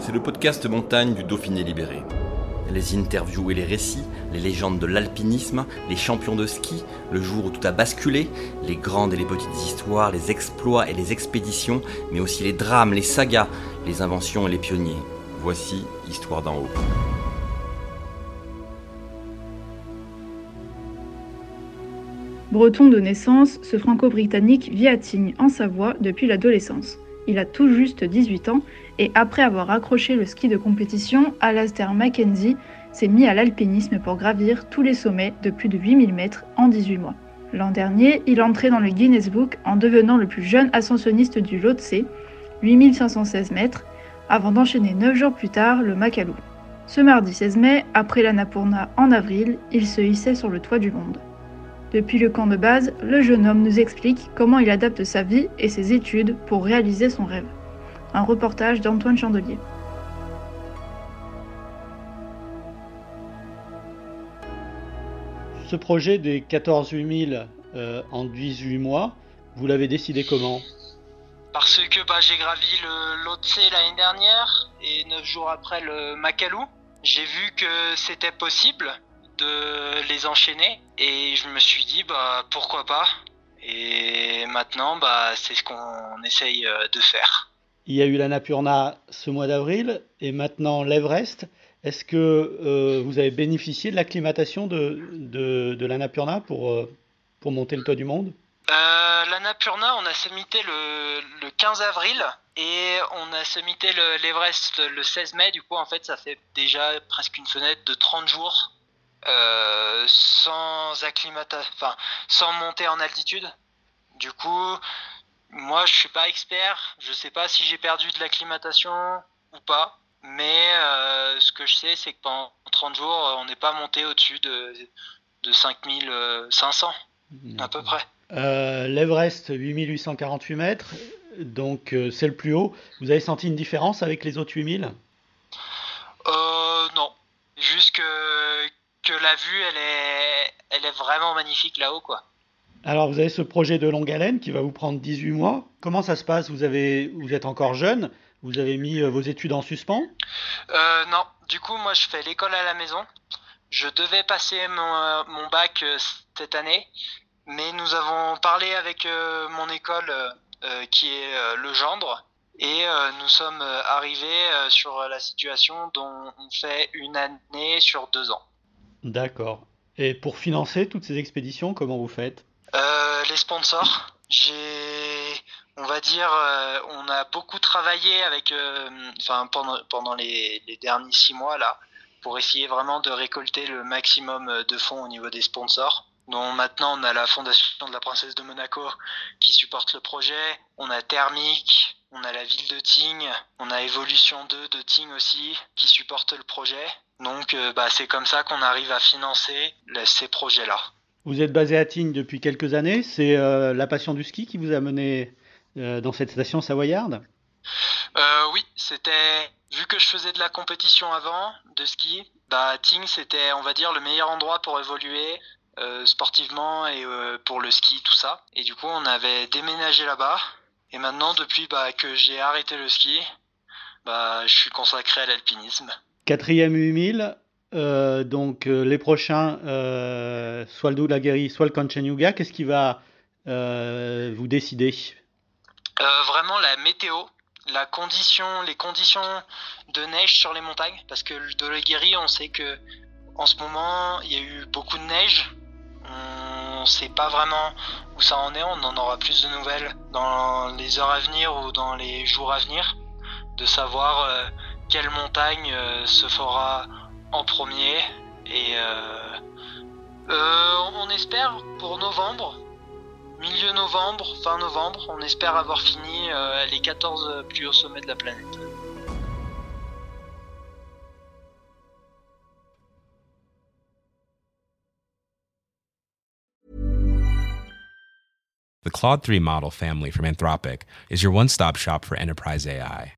C'est le podcast montagne du Dauphiné libéré. Les interviews et les récits, les légendes de l'alpinisme, les champions de ski, le jour où tout a basculé, les grandes et les petites histoires, les exploits et les expéditions, mais aussi les drames, les sagas, les inventions et les pionniers. Voici Histoire d'en haut. Breton de naissance, ce franco-britannique vit à Tignes, en Savoie, depuis l'adolescence. Il a tout juste 18 ans et après avoir accroché le ski de compétition, Alastair Mackenzie s'est mis à l'alpinisme pour gravir tous les sommets de plus de 8000 mètres en 18 mois. L'an dernier, il entrait dans le Guinness Book en devenant le plus jeune ascensionniste du Lhotse, 8516 mètres, avant d'enchaîner 9 jours plus tard le Makalu. Ce mardi 16 mai, après l'Annapurna en avril, il se hissait sur le toit du monde. Depuis le camp de base, le jeune homme nous explique comment il adapte sa vie et ses études pour réaliser son rêve. Un reportage d'Antoine Chandelier. Ce projet des 14 8000 euh, en 18 mois, vous l'avez décidé comment? Parce que bah, j'ai gravi le Lhotse l'année dernière et 9 jours après le Makalu. J'ai vu que c'était possible de les enchaîner et je me suis dit bah pourquoi pas et maintenant bah c'est ce qu'on essaye euh, de faire. Il y a eu l'Annapurna ce mois d'avril et maintenant l'Everest. Est-ce que euh, vous avez bénéficié de l'acclimatation de, de, de l'Annapurna pour, euh, pour monter le toit du monde? Euh, L'Annapurna, on a summité le, le 15 avril et on a summité le- l'Everest le, 16 mai. Du coup, en fait, ça fait déjà presque une fenêtre de 30 jours euh, sans acclimatation, enfin, sans monter en altitude. Du coup, moi, je suis pas expert. Je sais pas si j'ai perdu de l'acclimatation ou pas. Mais euh, ce que je sais, c'est que pendant 30 jours, on n'est pas monté au-dessus de, de 5500 à peu près. Euh, L'Everest, 8848 mètres, donc euh, c'est le plus haut. Vous avez senti une différence avec les autres 8000 Euh, non. Juste que, la vue, elle est, elle est vraiment magnifique là-haut, quoi. Alors vous avez ce projet de longue haleine qui va vous prendre 18 mois. Comment ça se passe? Vous, avez, vous êtes encore jeune, vous avez mis euh, vos études en suspens? Euh, non. Du coup, moi, je fais l'école à la maison. Je devais passer mon, euh, mon bac euh, cette année, mais nous avons parlé avec euh, mon école qui est le gendre. Et nous sommes arrivés sur la situation dont on fait une année sur deux ans. D'accord. Et pour financer toutes ces expéditions, comment vous faites? Euh, les sponsors, j'ai, on va dire, euh, on a beaucoup travaillé avec, euh, enfin pendant les, derniers six mois là, pour essayer vraiment de récolter le maximum de fonds au niveau des sponsors. Donc maintenant on a la fondation de la princesse de Monaco qui supporte le projet, on a Thermic, on a la ville de Tignes, on a Evolution 2 de Tignes aussi qui supporte le projet. Donc euh, bah, c'est comme ça qu'on arrive à financer ces projets là. Vous êtes basé à Tignes depuis quelques années. C'est euh, la passion du ski qui vous a mené euh, dans cette station savoyarde? Euh, oui, c'était vu que je faisais de la compétition avant de ski, bah Tignes c'était on va dire le meilleur endroit pour évoluer sportivement et pour le ski tout ça. Et du coup on avait déménagé là-bas et maintenant depuis bah que j'ai arrêté le ski, bah je suis consacré à l'alpinisme. Quatrième 8000. euh, donc euh, les prochains, euh, soit le Doulaguerri, soit le Kanchenjunga. Qu'est-ce qui va euh, vous décider? Vraiment la météo, la condition, les conditions de neige sur les montagnes, parce que le Dologuéry, on sait que en ce moment, il y a eu beaucoup de neige. On sait pas vraiment où ça en est. On en aura plus de nouvelles dans les heures à venir ou dans les jours à venir, de savoir quelle montagne euh, se fera en premier. Et euh, euh, on espère pour novembre milieu novembre, fin novembre. On espère avoir fini les 14 plus hauts sommets de la planète. The Claude 3 model family from Anthropic is your one stop shop for enterprise AI.